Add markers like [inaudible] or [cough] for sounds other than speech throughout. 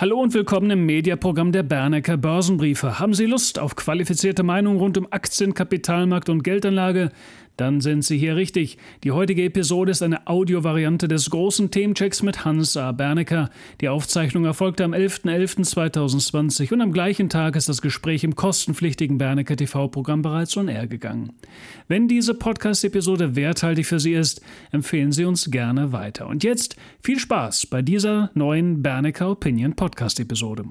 Hallo und willkommen im Mediaprogramm der Bernecker Börsenbriefe. Haben Sie Lust auf qualifizierte Meinungen rund um Aktien, Kapitalmarkt und Geldanlage? Dann sind Sie hier richtig. Die heutige Episode ist eine Audiovariante des großen Themenchecks mit Hans A. Bernecker. Die Aufzeichnung erfolgte am 11.11.2020 und am gleichen Tag ist das Gespräch im kostenpflichtigen Bernecker TV-Programm bereits on air gegangen. Wenn diese Podcast-Episode werthaltig für Sie ist, empfehlen Sie uns gerne weiter. Und jetzt viel Spaß bei dieser neuen Bernecker Opinion Podcast-Episode.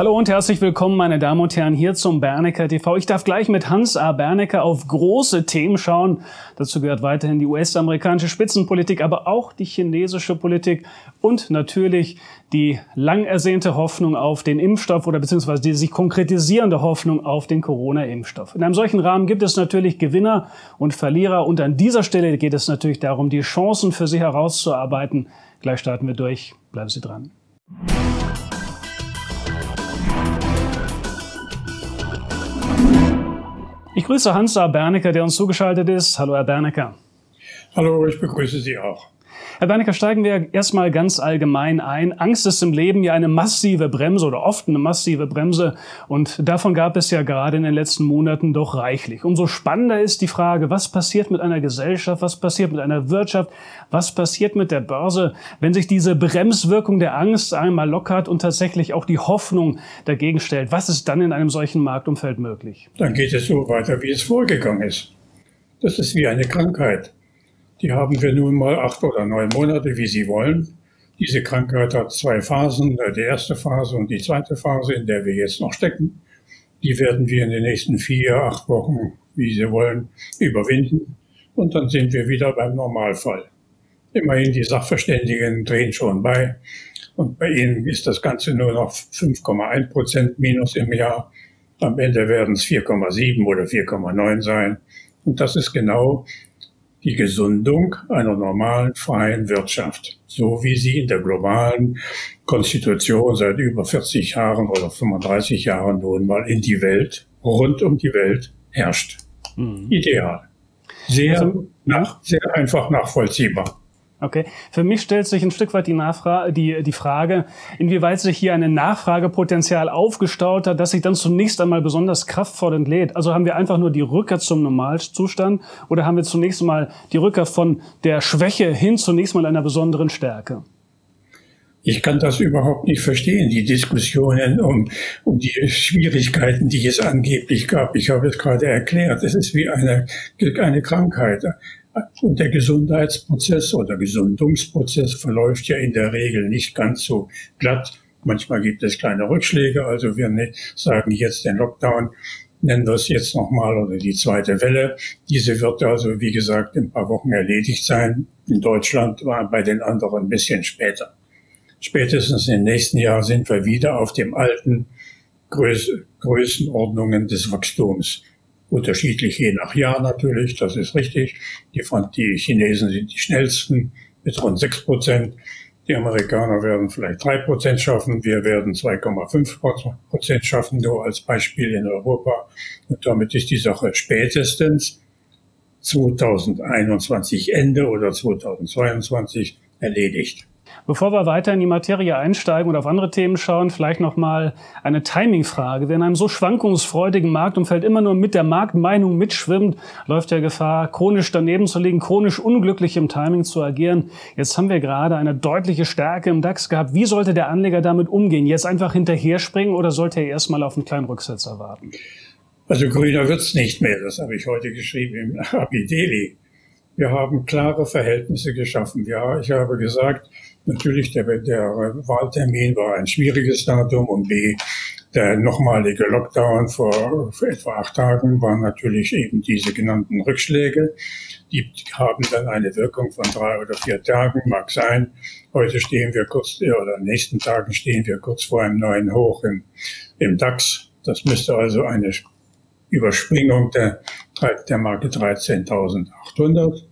Hallo und herzlich willkommen, meine Damen und Herren, hier zum Bernecker TV. Ich darf gleich mit Hans A. Bernecker auf große Themen schauen. Dazu gehört weiterhin die US-amerikanische Spitzenpolitik, aber auch die chinesische Politik und natürlich die lang ersehnte Hoffnung auf den Impfstoff oder beziehungsweise die sich konkretisierende Hoffnung auf den Corona-Impfstoff. In einem solchen Rahmen gibt es natürlich Gewinner und Verlierer und an dieser Stelle geht es natürlich darum, die Chancen für Sie herauszuarbeiten. Gleich starten wir durch. Bleiben Sie dran. Ich grüße Hans-A. Bernecker, der uns zugeschaltet ist. Hallo, Herr Bernecker. Hallo, ich begrüße Sie auch. Herr Bernecker, steigen wir erstmal ganz allgemein ein. Angst ist im Leben ja eine massive Bremse oder oft eine massive Bremse. Und davon gab es ja gerade in den letzten Monaten doch reichlich. Umso spannender ist die Frage, was passiert mit einer Gesellschaft, was passiert mit einer Wirtschaft, was passiert mit der Börse, wenn sich diese Bremswirkung der Angst einmal lockert und tatsächlich auch die Hoffnung dagegen stellt. Was ist dann in einem solchen Marktumfeld möglich? Dann geht es so weiter, wie es vorgegangen ist. Das ist wie eine Krankheit. Die haben wir nun mal acht oder neun Monate, wie Sie wollen. Diese Krankheit hat zwei Phasen, äh, die erste Phase und die zweite Phase, in der wir jetzt noch stecken. Die werden wir in den nächsten vier, acht Wochen, wie Sie wollen, überwinden. Und dann sind wir wieder beim Normalfall. Immerhin, die Sachverständigen drehen schon bei. Und bei ihnen ist das Ganze nur noch 5,1 Prozent minus im Jahr. Am Ende werden es 4,7 oder 4,9 sein. Und das ist genau die Gesundung einer normalen freien Wirtschaft, so wie sie in der globalen Konstitution seit über 40 Jahren oder 35 Jahren nun mal in die Welt, rund um die Welt herrscht. Mhm. Ideal. Sehr, also, nach, sehr einfach nachvollziehbar. Okay. Für mich stellt sich ein Stück weit die, Nachfrage, die, die Frage, inwieweit sich hier ein Nachfragepotenzial aufgestaut hat, das sich dann zunächst einmal besonders kraftvoll entlädt. Also haben wir einfach nur die Rückkehr zum Normalzustand oder haben wir zunächst einmal die Rückkehr von der Schwäche hin zunächst mal einer besonderen Stärke? Ich kann das überhaupt nicht verstehen, die Diskussionen um, um die Schwierigkeiten, die es angeblich gab. Ich habe es gerade erklärt. Es ist wie eine, eine Krankheit. Und der Gesundheitsprozess oder Gesundungsprozess verläuft ja in der Regel nicht ganz so glatt. Manchmal gibt es kleine Rückschläge. Also wir ne, sagen jetzt den Lockdown, nennen wir es jetzt nochmal oder die zweite Welle. Diese wird also, wie gesagt, in ein paar Wochen erledigt sein. In Deutschland war bei den anderen ein bisschen später. Spätestens im nächsten Jahr sind wir wieder auf dem alten Größ Größenordnungen des Wachstums. Unterschiedlich je nach Jahr natürlich, das ist richtig. Die, die Chinesen sind die schnellsten mit rund 6 Prozent. Die Amerikaner werden vielleicht 3 Prozent schaffen. Wir werden 2,5 Prozent schaffen, nur als Beispiel in Europa. Und damit ist die Sache spätestens 2021 Ende oder 2022 erledigt. Bevor wir weiter in die Materie einsteigen und auf andere Themen schauen, vielleicht nochmal eine Timing-Frage. Wer in einem so schwankungsfreudigen Marktumfeld immer nur mit der Marktmeinung mitschwimmt, läuft der Gefahr, chronisch daneben zu liegen, chronisch unglücklich im Timing zu agieren. Jetzt haben wir gerade eine deutliche Stärke im DAX gehabt. Wie sollte der Anleger damit umgehen? Jetzt einfach hinterher springen oder sollte er erstmal auf einen kleinen Rücksetzer warten? Also grüner wird's nicht mehr. Das habe ich heute geschrieben im Abideli. Wir haben klare Verhältnisse geschaffen. Ja, ich habe gesagt, natürlich der, der Wahltermin war ein schwieriges Datum und B, der nochmalige Lockdown vor, vor etwa acht Tagen war natürlich eben diese genannten Rückschläge. Die haben dann eine Wirkung von drei oder vier Tagen, mag sein. Heute stehen wir kurz, oder in den nächsten Tagen stehen wir kurz vor einem neuen Hoch im, im DAX. Das müsste also eine Überspringung der, der Marke 13.800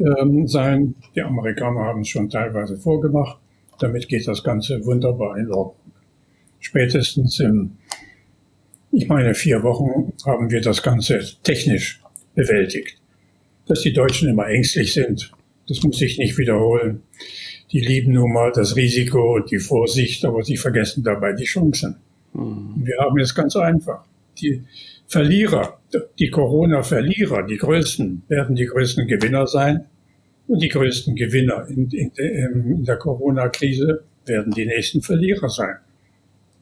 ähm, sein. Die Amerikaner haben es schon teilweise vorgemacht. Damit geht das Ganze wunderbar in Ordnung. Spätestens in, ich meine, vier Wochen haben wir das Ganze technisch bewältigt. Dass die Deutschen immer ängstlich sind, Das muss ich nicht wiederholen. Die lieben nun mal das Risiko und die Vorsicht, aber sie vergessen dabei die Chancen. Mhm. Wir haben es ganz einfach. Die Verlierer, die Corona-Verlierer, die größten, werden die größten Gewinner sein. Und die größten Gewinner in, in, in der Corona-Krise werden die nächsten Verlierer sein.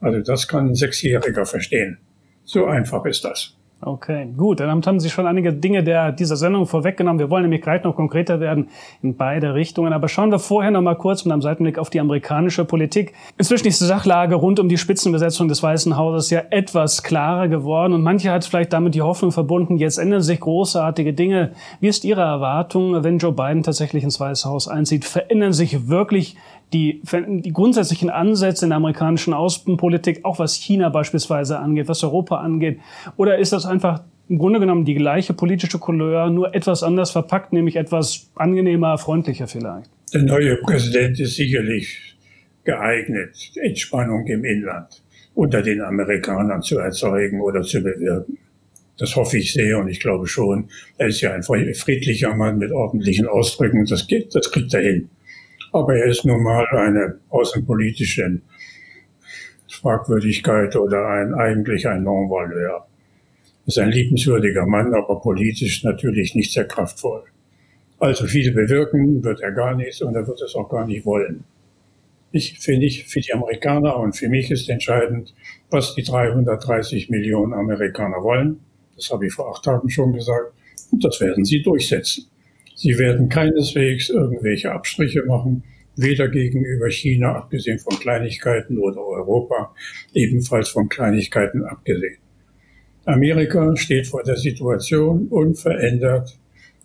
Also das kann ein Sechsjähriger verstehen. So einfach ist das. Okay, gut. Dann haben Sie schon einige Dinge der, dieser Sendung vorweggenommen. Wir wollen nämlich gleich noch konkreter werden in beide Richtungen. Aber schauen wir vorher noch mal kurz mit einem Seitenblick auf die amerikanische Politik. Inzwischen ist die Sachlage rund um die Spitzenbesetzung des Weißen Hauses ja etwas klarer geworden. Und manche hat vielleicht damit die Hoffnung verbunden, jetzt ändern sich großartige Dinge. Wie ist Ihre Erwartung, wenn Joe Biden tatsächlich ins Weiße Haus einzieht? Verändern sich wirklich die, die grundsätzlichen Ansätze in der amerikanischen Außenpolitik, auch was China beispielsweise angeht, was Europa angeht? Oder ist das einfach im Grunde genommen die gleiche politische Couleur, nur etwas anders verpackt, nämlich etwas angenehmer, freundlicher vielleicht? Der neue Präsident ist sicherlich geeignet, Entspannung im Inland unter den Amerikanern zu erzeugen oder zu bewirken. Das hoffe ich sehr und ich glaube schon. Er ist ja ein friedlicher Mann mit ordentlichen Ausdrücken. Das geht, das kriegt er hin. Aber er ist nun mal eine außenpolitische Fragwürdigkeit oder ein, eigentlich ein Non-Valeur. Ist ein liebenswürdiger Mann, aber politisch natürlich nicht sehr kraftvoll. Also viel bewirken wird er gar nicht und er wird es auch gar nicht wollen. Ich finde ich, für die Amerikaner und für mich ist entscheidend, was die 330 Millionen Amerikaner wollen. Das habe ich vor acht Tagen schon gesagt. Und das werden sie durchsetzen. Sie werden keineswegs irgendwelche Abstriche machen, weder gegenüber China, abgesehen von Kleinigkeiten, oder Europa, ebenfalls von Kleinigkeiten abgesehen. Amerika steht vor der Situation unverändert,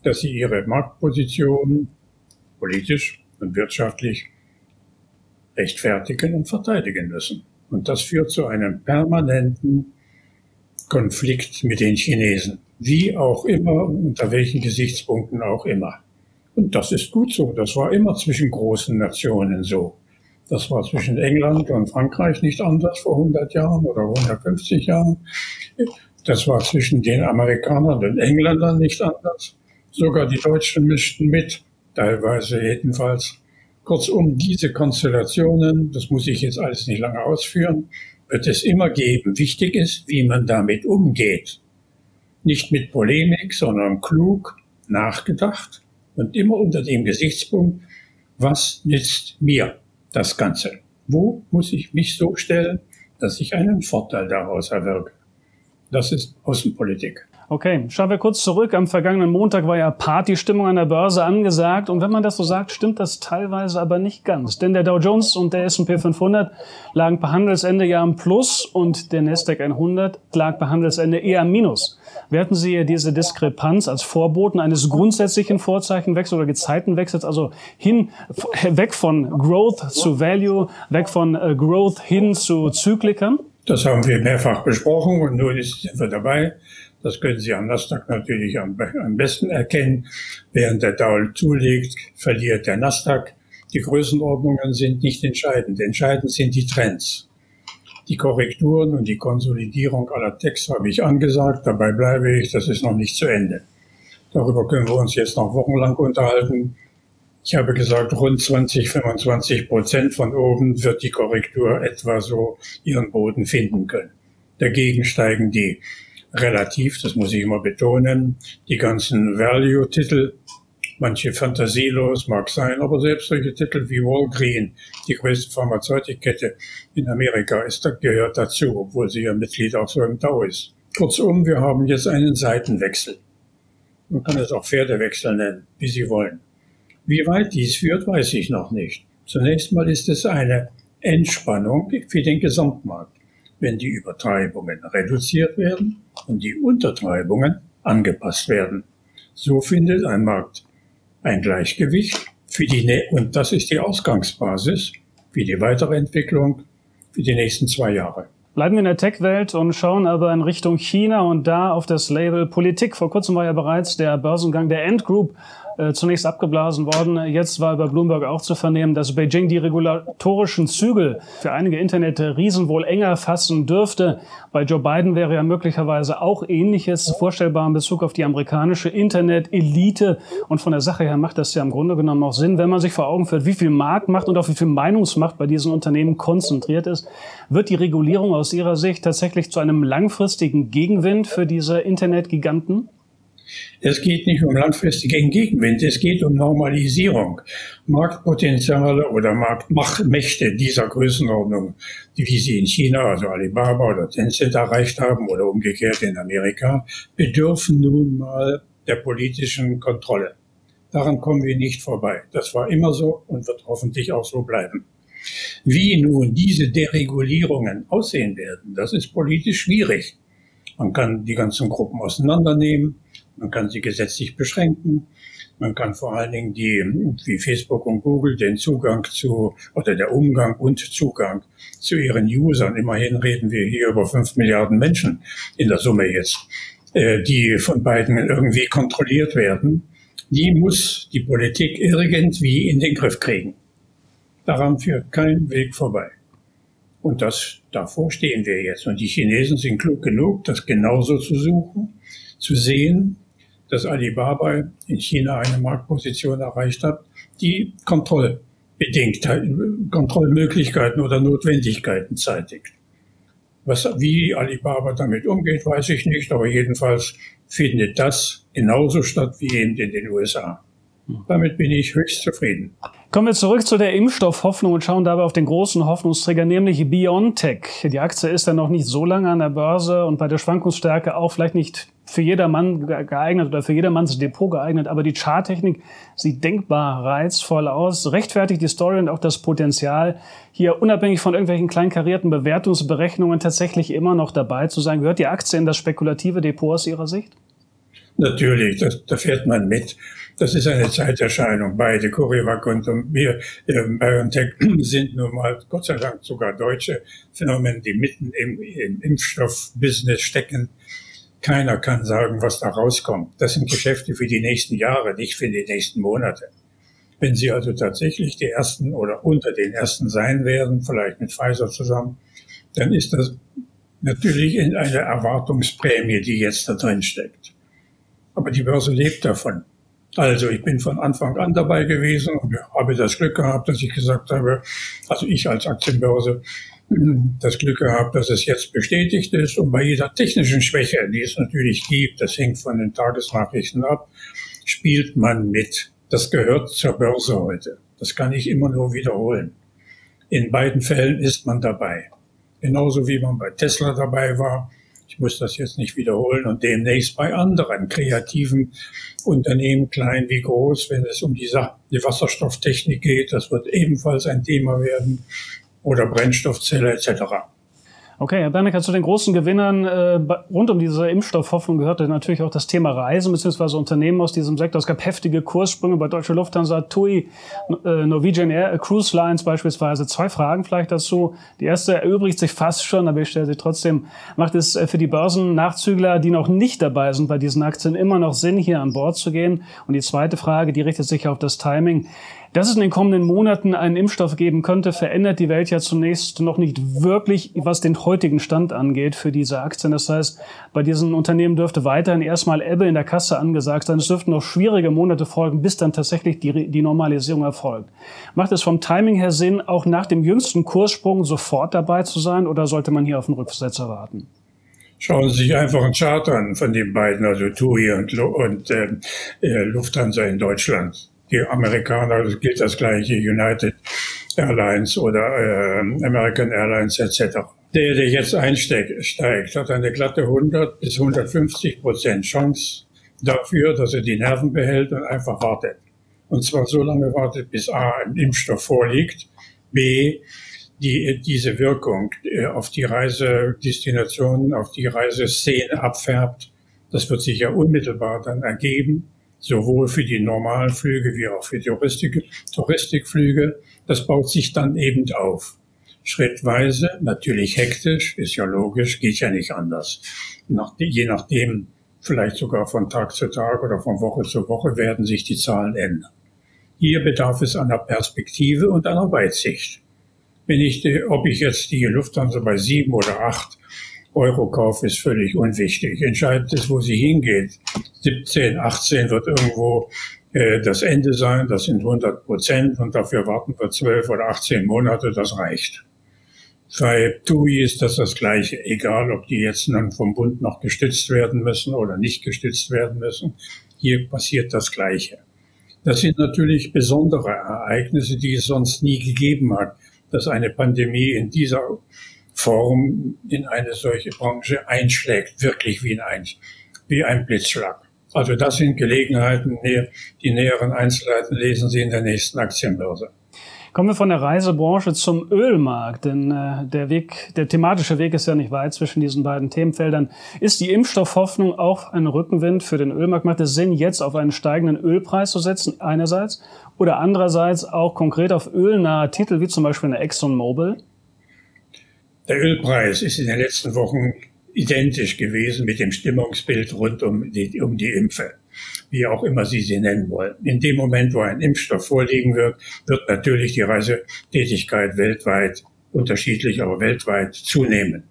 dass sie ihre Marktposition politisch und wirtschaftlich rechtfertigen und verteidigen müssen. Und das führt zu einem permanenten Konflikt mit den Chinesen wie auch immer, unter welchen Gesichtspunkten auch immer. Und das ist gut so. Das war immer zwischen großen Nationen so. Das war zwischen England und Frankreich nicht anders vor 100 Jahren oder 150 Jahren. Das war zwischen den Amerikanern und Engländern nicht anders. Sogar die Deutschen mischten mit, teilweise jedenfalls. Kurzum, diese Konstellationen, das muss ich jetzt alles nicht lange ausführen, wird es immer geben. Wichtig ist, wie man damit umgeht nicht mit Polemik, sondern klug nachgedacht und immer unter dem Gesichtspunkt, was nützt mir das Ganze? Wo muss ich mich so stellen, dass ich einen Vorteil daraus erwirke? Das ist Außenpolitik. Okay, schauen wir kurz zurück. Am vergangenen Montag war ja Partystimmung an der Börse angesagt. Und wenn man das so sagt, stimmt das teilweise aber nicht ganz. Denn der Dow Jones und der S&P 500 lagen per Handelsende ja im Plus und der Nasdaq 100 lag per Handelsende eher im Minus. Werten Sie diese Diskrepanz als Vorboten eines grundsätzlichen Vorzeichenwechsels oder Gezeitenwechsels, also hin, weg von Growth zu Value, weg von äh, Growth hin zu Zyklikern? Das haben wir mehrfach besprochen und nun sind wir dabei. Das können Sie am Nasdaq natürlich am, am besten erkennen. Während der Dow zulegt, verliert der Nasdaq. Die Größenordnungen sind nicht entscheidend. Entscheidend sind die Trends. Die Korrekturen und die Konsolidierung aller Techs habe ich angesagt. Dabei bleibe ich. Das ist noch nicht zu Ende. Darüber können wir uns jetzt noch wochenlang unterhalten. Ich habe gesagt, rund 20, 25 Prozent von oben wird die Korrektur etwa so ihren Boden finden können. Dagegen steigen die relativ, das muss ich immer betonen, die ganzen Value-Titel, manche fantasielos mag sein, aber selbst solche Titel wie Walgreen, die größte Pharmazeutikkette in Amerika, ist, gehört dazu, obwohl sie ja Mitglied auch so im Tau ist. Kurzum, wir haben jetzt einen Seitenwechsel. Man kann es auch Pferdewechsel nennen, wie Sie wollen. Wie weit dies führt, weiß ich noch nicht. Zunächst mal ist es eine Entspannung für den Gesamtmarkt wenn die Übertreibungen reduziert werden und die Untertreibungen angepasst werden. So findet ein Markt ein Gleichgewicht für die, und das ist die Ausgangsbasis für die weitere Entwicklung für die nächsten zwei Jahre. Bleiben wir in der Tech-Welt und schauen aber in Richtung China und da auf das Label Politik. Vor kurzem war ja bereits der Börsengang der Ant Group äh, zunächst abgeblasen worden. Jetzt war über Bloomberg auch zu vernehmen, dass Beijing die regulatorischen Zügel für einige Internetriesen wohl enger fassen dürfte. Bei Joe Biden wäre ja möglicherweise auch Ähnliches vorstellbar in Bezug auf die amerikanische Internet-Elite. Und von der Sache her macht das ja im Grunde genommen auch Sinn, wenn man sich vor Augen führt, wie viel Marktmacht und auch wie viel Meinungsmacht bei diesen Unternehmen konzentriert ist. Wird die Regulierung aus Ihrer Sicht tatsächlich zu einem langfristigen Gegenwind für diese Internetgiganten? Es geht nicht um langfristigen Gegenwind, es geht um Normalisierung. Marktpotenziale oder Marktmächte dieser Größenordnung, wie sie in China, also Alibaba oder Tencent erreicht haben oder umgekehrt in Amerika, bedürfen nun mal der politischen Kontrolle. Daran kommen wir nicht vorbei. Das war immer so und wird hoffentlich auch so bleiben. Wie nun diese Deregulierungen aussehen werden, das ist politisch schwierig. Man kann die ganzen Gruppen auseinandernehmen. Man kann sie gesetzlich beschränken. Man kann vor allen Dingen die, wie Facebook und Google, den Zugang zu, oder der Umgang und Zugang zu ihren Usern. Immerhin reden wir hier über fünf Milliarden Menschen in der Summe jetzt, äh, die von beiden irgendwie kontrolliert werden. Die muss die Politik irgendwie in den Griff kriegen. Daran führt kein Weg vorbei. Und das, davor stehen wir jetzt. Und die Chinesen sind klug genug, das genauso zu suchen, zu sehen, dass Alibaba in China eine Marktposition erreicht hat, die Kontrollbedingt, Kontrollmöglichkeiten oder Notwendigkeiten zeitigt. Was, wie Alibaba damit umgeht, weiß ich nicht, aber jedenfalls findet das genauso statt wie eben in den USA. Damit bin ich höchst zufrieden. Kommen wir zurück zu der Impfstoffhoffnung und schauen dabei auf den großen Hoffnungsträger, nämlich BioNTech. Die Aktie ist ja noch nicht so lange an der Börse und bei der Schwankungsstärke auch vielleicht nicht für jedermann geeignet oder für jedermanns Depot geeignet, aber die Charttechnik sieht denkbar reizvoll aus, rechtfertigt die Story und auch das Potenzial, hier unabhängig von irgendwelchen kleinkarierten Bewertungsberechnungen tatsächlich immer noch dabei zu sein. Gehört die Aktie in das spekulative Depot aus Ihrer Sicht? Natürlich, das, da fährt man mit. Das ist eine Zeiterscheinung. Beide, CureVac und wir, äh, BioNTech, [clears throat] sind nun mal Gott sei Dank sogar deutsche Phänomene, die mitten im, im Impfstoffbusiness stecken. Keiner kann sagen, was da rauskommt. Das sind Geschäfte für die nächsten Jahre, nicht für die nächsten Monate. Wenn Sie also tatsächlich die ersten oder unter den ersten sein werden, vielleicht mit Pfizer zusammen, dann ist das natürlich eine Erwartungsprämie, die jetzt da drin steckt. Aber die Börse lebt davon. Also ich bin von Anfang an dabei gewesen und habe das Glück gehabt, dass ich gesagt habe, also ich als Aktienbörse, das Glück gehabt, dass es jetzt bestätigt ist. Und bei jeder technischen Schwäche, die es natürlich gibt, das hängt von den Tagesnachrichten ab, spielt man mit. Das gehört zur Börse heute. Das kann ich immer nur wiederholen. In beiden Fällen ist man dabei. Genauso wie man bei Tesla dabei war. Ich muss das jetzt nicht wiederholen und demnächst bei anderen kreativen Unternehmen, klein wie groß, wenn es um die, die Wasserstofftechnik geht. Das wird ebenfalls ein Thema werden oder Brennstoffzelle etc. Okay, Herr Bernecker, zu den großen Gewinnern äh, rund um diese Impfstoffhoffnung gehörte natürlich auch das Thema Reisen bzw. Unternehmen aus diesem Sektor. Es gab heftige Kurssprünge bei Deutsche Lufthansa, TUI, äh, Norwegian Air, äh, Cruise Lines beispielsweise. Zwei Fragen vielleicht dazu. Die erste erübrigt sich fast schon, aber ich stelle sie trotzdem. Macht es äh, für die Börsennachzügler, die noch nicht dabei sind bei diesen Aktien, immer noch Sinn, hier an Bord zu gehen? Und die zweite Frage, die richtet sich auf das Timing. Dass es in den kommenden Monaten einen Impfstoff geben könnte, verändert die Welt ja zunächst noch nicht wirklich, was den heutigen Stand angeht für diese Aktien. Das heißt, bei diesen Unternehmen dürfte weiterhin erstmal Ebbe in der Kasse angesagt sein. Es dürften noch schwierige Monate folgen, bis dann tatsächlich die, die Normalisierung erfolgt. Macht es vom Timing her Sinn, auch nach dem jüngsten Kurssprung sofort dabei zu sein oder sollte man hier auf einen Rücksetzer warten? Schauen Sie sich einfach einen Chart an von den beiden, also TUI und, und äh, äh Lufthansa in Deutschland die Amerikaner, das gilt das gleiche, United Airlines oder äh, American Airlines etc. Der, der jetzt einsteigt, hat eine glatte 100 bis 150 Prozent Chance dafür, dass er die Nerven behält und einfach wartet. Und zwar so lange wartet, bis A, ein Impfstoff vorliegt, B, die, diese Wirkung äh, auf die Reisedestination, auf die Reiseszene abfärbt. Das wird sich ja unmittelbar dann ergeben sowohl für die normalen Flüge wie auch für die Touristik, Touristikflüge. Das baut sich dann eben auf. schrittweise, natürlich hektisch, ist ja logisch, geht ja nicht anders. Nach, je nachdem, vielleicht sogar von Tag zu Tag oder von Woche zu Woche werden sich die Zahlen ändern. Hier bedarf es einer Perspektive und einer Weitsicht. Wenn ich, ob ich jetzt die Lufthansa bei sieben oder acht Euro kaufe, ist völlig unwichtig. Entscheidend ist, wo sie hingeht. 17, 18 wird irgendwo äh, das Ende sein. Das sind 100 Prozent und dafür warten wir 12 oder 18 Monate. Das reicht. Bei TUI ist das das Gleiche, egal ob die jetzt nun vom Bund noch gestützt werden müssen oder nicht gestützt werden müssen. Hier passiert das Gleiche. Das sind natürlich besondere Ereignisse, die es sonst nie gegeben hat, dass eine Pandemie in dieser Form in eine solche Branche einschlägt, wirklich wie ein, wie ein Blitzschlag. Also das sind Gelegenheiten, die näheren Einzelheiten lesen Sie in der nächsten Aktienbörse. Kommen wir von der Reisebranche zum Ölmarkt, denn äh, der Weg, der thematische Weg ist ja nicht weit zwischen diesen beiden Themenfeldern. Ist die Impfstoffhoffnung auch ein Rückenwind für den Ölmarkt? Macht es Sinn, jetzt auf einen steigenden Ölpreis zu setzen, einerseits, oder andererseits auch konkret auf ölnahe Titel, wie zum Beispiel eine ExxonMobil? Der Ölpreis ist in den letzten Wochen identisch gewesen mit dem Stimmungsbild rund um die, um die Impfe wie auch immer Sie sie nennen wollen. In dem Moment, wo ein Impfstoff vorliegen wird, wird natürlich die Reisetätigkeit weltweit, unterschiedlich, aber weltweit zunehmen.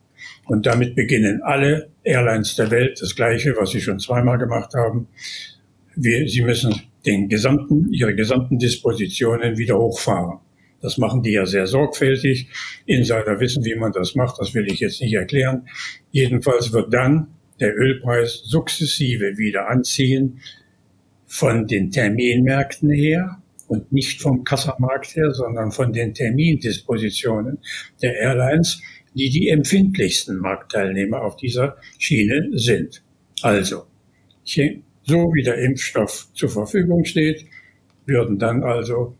Und damit beginnen alle Airlines der Welt das Gleiche, was sie schon zweimal gemacht haben. Wir, sie müssen den gesamten, ihre gesamten Dispositionen wieder hochfahren. Das machen die ja sehr sorgfältig. Insider wissen, wie man das macht. Das will ich jetzt nicht erklären. Jedenfalls wird dann der Ölpreis sukzessive wieder anziehen von den Terminmärkten her und nicht vom Kassamarkt her, sondern von den Termindispositionen der Airlines, die die empfindlichsten Marktteilnehmer auf dieser Schiene sind. Also, so wie der Impfstoff zur Verfügung steht, würden dann also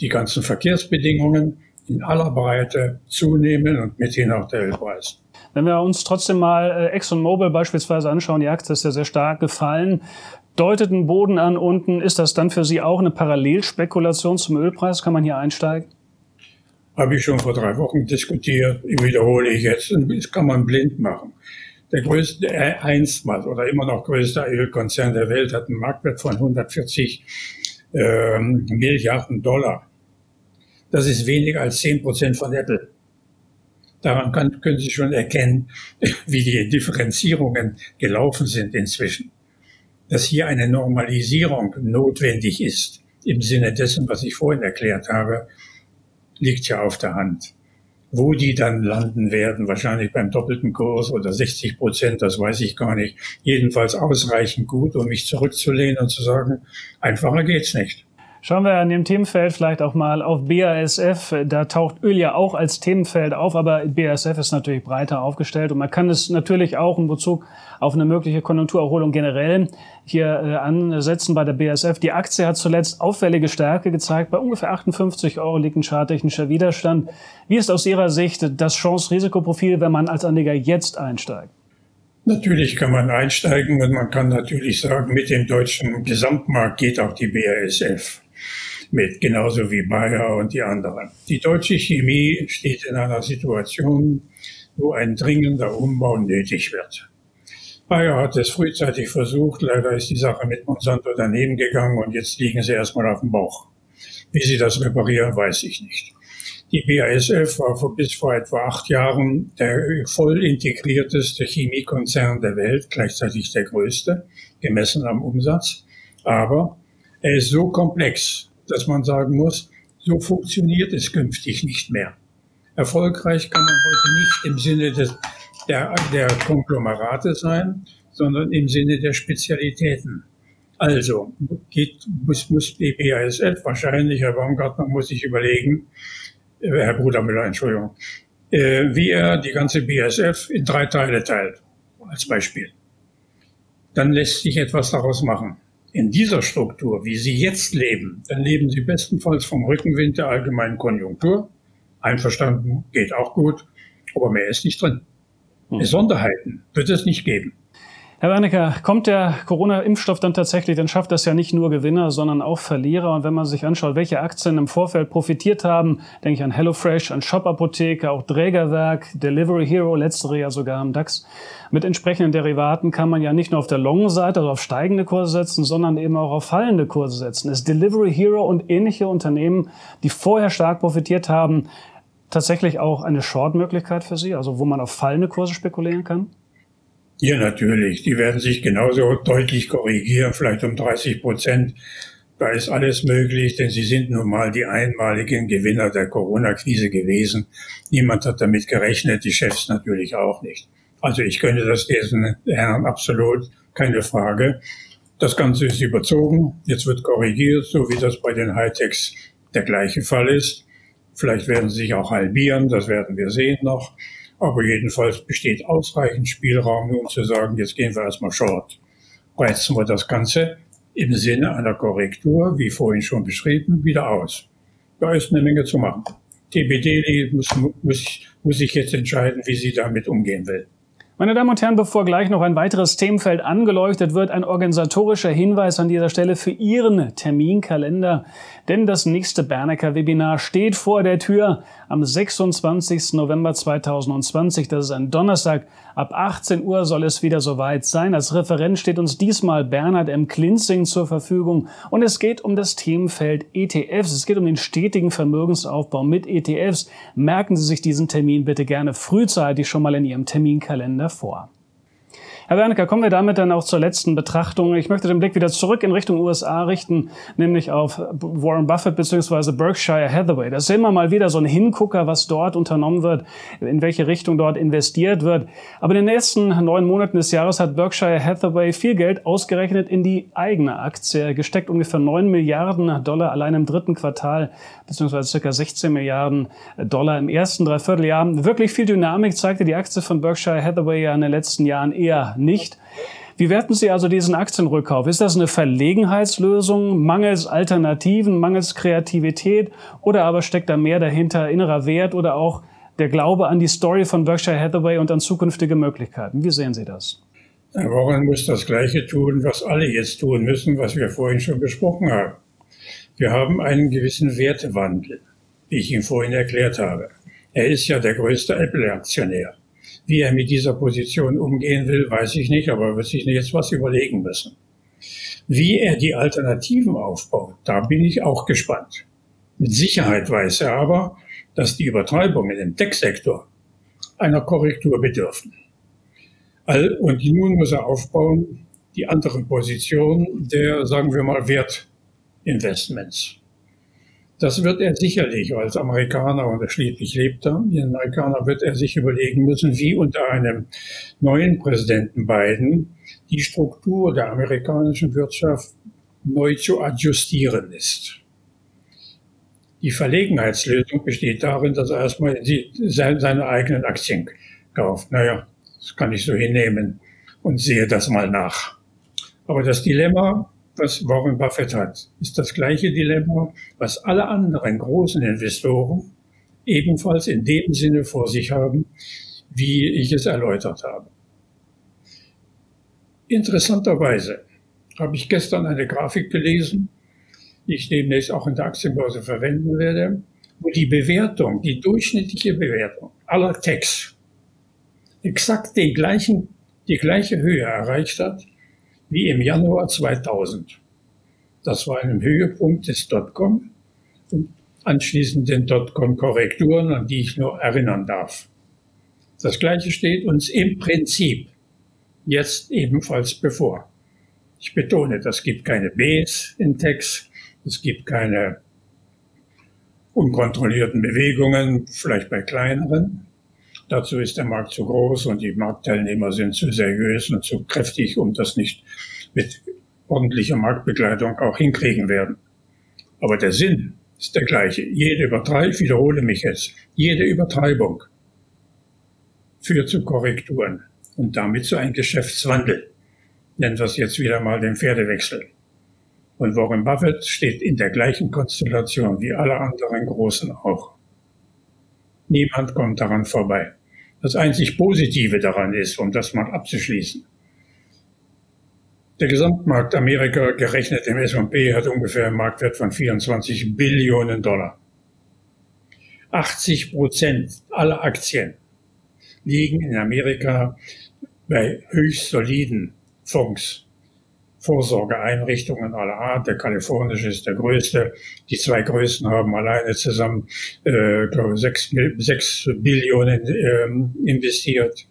die ganzen Verkehrsbedingungen in aller Breite zunehmen und mithin auch der Ölpreis. Wenn wir uns trotzdem mal äh, ExxonMobil beispielsweise anschauen, die Aktie ist ja sehr stark gefallen, deutet einen Boden an unten. Ist das dann für Sie auch eine Parallelspekulation zum Ölpreis? Kann man hier einsteigen? Habe ich schon vor drei Wochen diskutiert, wiederhole ich jetzt. Das kann man blind machen. Der größte, äh, einstmals oder immer noch größte Ölkonzern der Welt hat einen Marktwert von 140 ähm, Milliarden Dollar. Das ist weniger als 10 Prozent von Apple. Daran kann, können Sie schon erkennen, [laughs] wie die Differenzierungen gelaufen sind inzwischen. Dass hier eine Normalisierung notwendig ist, im Sinne dessen, was ich vorhin erklärt habe, liegt ja auf der Hand. Wo die dann landen werden, wahrscheinlich beim doppelten Kurs oder 60 Prozent, das weiß ich gar nicht. Jedenfalls ausreichend gut, um mich zurückzulehnen und zu sagen, einfacher geht's nicht. Schauen wir an dem Themenfeld vielleicht auch mal auf BASF. Da taucht Öl ja auch als Themenfeld auf, aber BASF ist natürlich breiter aufgestellt und man kann es natürlich auch in Bezug auf eine mögliche Konjunkturerholung generell hier äh, ansetzen bei der BASF. Die Aktie hat zuletzt auffällige Stärke gezeigt. Bei ungefähr 58 Euro liegt ein charttechnischer Widerstand. Wie ist aus Ihrer Sicht das Chance-Risikoprofil, wenn man als Anleger jetzt einsteigt? Natürlich kann man einsteigen und man kann natürlich sagen, mit dem deutschen Gesamtmarkt geht auch die BASF mit, genauso wie Bayer und die anderen. Die deutsche Chemie steht in einer Situation, wo ein dringender Umbau nötig wird. Bayer hat es frühzeitig versucht, leider ist die Sache mit Monsanto daneben gegangen und jetzt liegen sie erstmal auf dem Bauch. Wie sie das reparieren, weiß ich nicht. Die BASF war bis vor etwa acht Jahren der voll integrierteste Chemiekonzern der Welt, gleichzeitig der größte, gemessen am Umsatz. Aber er ist so komplex, dass man sagen muss, so funktioniert es künftig nicht mehr. Erfolgreich kann man heute nicht im Sinne des, der, der Konglomerate sein, sondern im Sinne der Spezialitäten. Also geht, muss, muss die BASF wahrscheinlich, Herr Baumgartner muss sich überlegen, äh, Herr Brudermüller, Entschuldigung, äh, wie er die ganze BASF in drei Teile teilt, als Beispiel. Dann lässt sich etwas daraus machen in dieser Struktur, wie Sie jetzt leben, dann leben Sie bestenfalls vom Rückenwind der allgemeinen Konjunktur. Einverstanden, geht auch gut, aber mehr ist nicht drin. Hm. Besonderheiten wird es nicht geben. Herr Wernicke, kommt der Corona-Impfstoff dann tatsächlich, dann schafft das ja nicht nur Gewinner, sondern auch Verlierer. Und wenn man sich anschaut, welche Aktien im Vorfeld profitiert haben, denke ich an HelloFresh, an Shop Apotheke, auch Trägerwerk, Delivery Hero, letztere ja sogar im DAX. Mit entsprechenden Derivaten kann man ja nicht nur auf der Long-Seite, also auf steigende Kurse setzen, sondern eben auch auf fallende Kurse setzen. Ist Delivery Hero und ähnliche Unternehmen, die vorher stark profitiert haben, tatsächlich auch eine Short-Möglichkeit für Sie, also wo man auf fallende Kurse spekulieren kann? Ja, natürlich. Die werden sich genauso deutlich korrigieren, vielleicht um 30 Prozent. Da ist alles möglich, denn sie sind nun mal die einmaligen Gewinner der Corona-Krise gewesen. Niemand hat damit gerechnet, die Chefs natürlich auch nicht. Also ich könnte das diesen Herren absolut, keine Frage. Das Ganze ist überzogen, jetzt wird korrigiert, so wie das bei den Hightechs der gleiche Fall ist. Vielleicht werden sie sich auch halbieren, das werden wir sehen noch. Aber jedenfalls besteht ausreichend Spielraum, um zu sagen, jetzt gehen wir erstmal short. Reizen wir das Ganze im Sinne einer Korrektur, wie vorhin schon beschrieben, wieder aus. Da ist eine Menge zu machen. TBD muss, muss, muss sich jetzt entscheiden, wie sie damit umgehen will. Meine Damen und Herren, bevor gleich noch ein weiteres Themenfeld angeleuchtet wird, ein organisatorischer Hinweis an dieser Stelle für Ihren Terminkalender. Denn das nächste Bernecker Webinar steht vor der Tür am 26. November 2020. Das ist ein Donnerstag. Ab 18 Uhr soll es wieder soweit sein. Als Referent steht uns diesmal Bernhard M. Klinzing zur Verfügung. Und es geht um das Themenfeld ETFs. Es geht um den stetigen Vermögensaufbau mit ETFs. Merken Sie sich diesen Termin bitte gerne frühzeitig schon mal in Ihrem Terminkalender vor. Herr Wernicke, kommen wir damit dann auch zur letzten Betrachtung. Ich möchte den Blick wieder zurück in Richtung USA richten, nämlich auf Warren Buffett bzw. Berkshire Hathaway. Das ist immer mal wieder so ein Hingucker, was dort unternommen wird, in welche Richtung dort investiert wird. Aber in den ersten neun Monaten des Jahres hat Berkshire Hathaway viel Geld ausgerechnet in die eigene Aktie, gesteckt ungefähr neun Milliarden Dollar allein im dritten Quartal, beziehungsweise circa 16 Milliarden Dollar im ersten Dreivierteljahr. Wirklich viel Dynamik zeigte die Aktie von Berkshire Hathaway ja in den letzten Jahren eher nicht. Wie werten Sie also diesen Aktienrückkauf? Ist das eine Verlegenheitslösung, mangels Alternativen, mangels Kreativität oder aber steckt da mehr dahinter, innerer Wert oder auch der Glaube an die Story von Berkshire Hathaway und an zukünftige Möglichkeiten? Wie sehen Sie das? Herr Warren muss das Gleiche tun, was alle jetzt tun müssen, was wir vorhin schon besprochen haben. Wir haben einen gewissen Wertewandel, wie ich Ihnen vorhin erklärt habe. Er ist ja der größte Apple-Aktionär. Wie er mit dieser Position umgehen will, weiß ich nicht, aber er wird sich jetzt was überlegen müssen. Wie er die Alternativen aufbaut, da bin ich auch gespannt. Mit Sicherheit weiß er aber, dass die Übertreibungen im Tech-Sektor einer Korrektur bedürfen. Und nun muss er aufbauen die andere Position der, sagen wir mal, Wertinvestments. Das wird er sicherlich als Amerikaner, und schließlich lebt er, wie Amerikaner, wird er sich überlegen müssen, wie unter einem neuen Präsidenten Biden die Struktur der amerikanischen Wirtschaft neu zu adjustieren ist. Die Verlegenheitslösung besteht darin, dass er erstmal seine eigenen Aktien kauft. Naja, das kann ich so hinnehmen und sehe das mal nach. Aber das Dilemma was Warren Buffett hat, ist das gleiche Dilemma, was alle anderen großen Investoren ebenfalls in dem Sinne vor sich haben, wie ich es erläutert habe. Interessanterweise habe ich gestern eine Grafik gelesen, die ich demnächst auch in der Aktienbörse verwenden werde, wo die Bewertung, die durchschnittliche Bewertung aller Techs exakt den gleichen, die gleiche Höhe erreicht hat wie im Januar 2000. Das war ein Höhepunkt des Dotcom und anschließend den Dotcom-Korrekturen, an die ich nur erinnern darf. Das Gleiche steht uns im Prinzip jetzt ebenfalls bevor. Ich betone, das gibt keine Bs in Text, es gibt keine unkontrollierten Bewegungen, vielleicht bei kleineren. Dazu ist der Markt zu groß und die Marktteilnehmer sind zu seriös und zu kräftig, um das nicht mit ordentlicher Marktbegleitung auch hinkriegen werden. Aber der Sinn ist der gleiche. Jede Übertreibung, ich wiederhole mich jetzt, jede Übertreibung führt zu Korrekturen und damit zu einem Geschäftswandel. Nennen wir es jetzt wieder mal den Pferdewechsel. Und Warren Buffett steht in der gleichen Konstellation wie alle anderen Großen auch. Niemand kommt daran vorbei. Das einzig Positive daran ist, um das mal abzuschließen, Der Gesamtmarkt Amerika, gerechnet im S&P, hat ungefähr einen Marktwert von 24 Billionen Dollar. 80 Prozent aller Aktien liegen in Amerika bei höchst soliden Fonds, Vorsorgeeinrichtungen aller Art. Der kalifornische ist der größte. Die zwei größten haben alleine zusammen, äh, glaube sechs, sechs Billionen äh, investiert.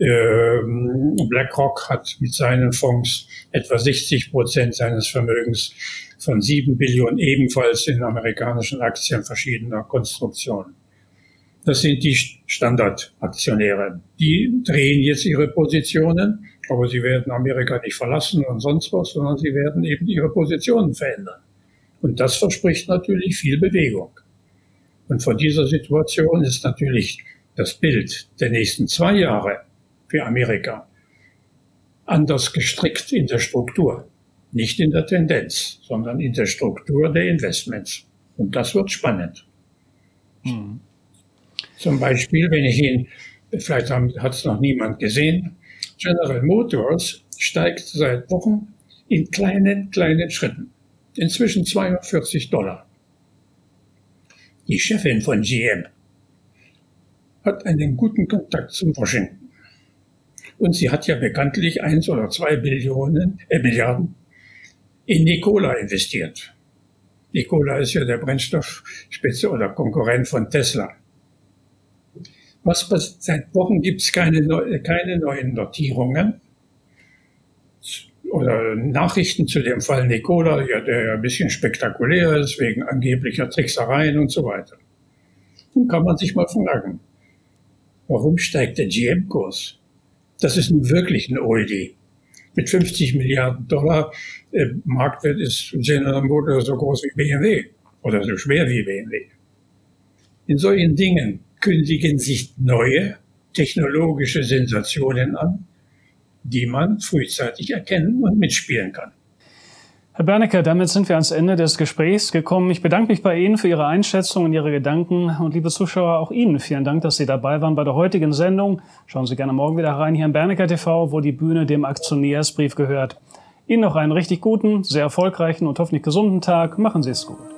Ähm, BlackRock hat mit seinen Fonds etwa 60 Prozent seines Vermögens von 7 Billionen ebenfalls in amerikanischen Aktien verschiedener Konstruktionen. Das sind die Standardaktionäre. Die drehen jetzt ihre Positionen, aber sie werden Amerika nicht verlassen und sonst was, sondern sie werden eben ihre Positionen verändern. Und das verspricht natürlich viel Bewegung. Und von dieser Situation ist natürlich das Bild der nächsten zwei Jahre für Amerika anders gestrickt in der Struktur. Nicht in der Tendenz, sondern in der Struktur der Investments. Und das wird spannend. Mhm. Zum Beispiel, wenn ich ihn, vielleicht hat es noch niemand gesehen, General Motors steigt seit Wochen in kleinen, kleinen Schritten. Inzwischen 42 Dollar. Die Chefin von GM hat einen guten Kontakt zum Washington. Und sie hat ja bekanntlich eins oder zwei Billionen, äh, Milliarden in Nikola investiert. Nikola ist ja der Brennstoffspitze oder Konkurrent von Tesla. Was seit Wochen gibt es keine, keine neuen Notierungen oder Nachrichten zu dem Fall Nikola, ja, der ja ein bisschen spektakulär ist wegen angeblicher Tricksereien und so weiter. Nun kann man sich mal fragen, warum steigt der GM-Kurs? Das ist nun wirklich ein Oldie. Mit 50 Milliarden Dollar äh, Marktwert ist General Motors so groß wie BMW oder so schwer wie BMW. In solchen Dingen kündigen sich neue technologische Sensationen an, die man frühzeitig erkennen und mitspielen kann. Herr Bernecker, damit sind wir ans Ende des Gesprächs gekommen. Ich bedanke mich bei Ihnen für Ihre Einschätzung und Ihre Gedanken. Und liebe Zuschauer, auch Ihnen vielen Dank, dass Sie dabei waren bei der heutigen Sendung. Schauen Sie gerne morgen wieder rein hier im Bernecker TV, wo die Bühne dem Aktionärsbrief gehört. Ihnen noch einen richtig guten, sehr erfolgreichen und hoffentlich gesunden Tag. Machen Sie es gut.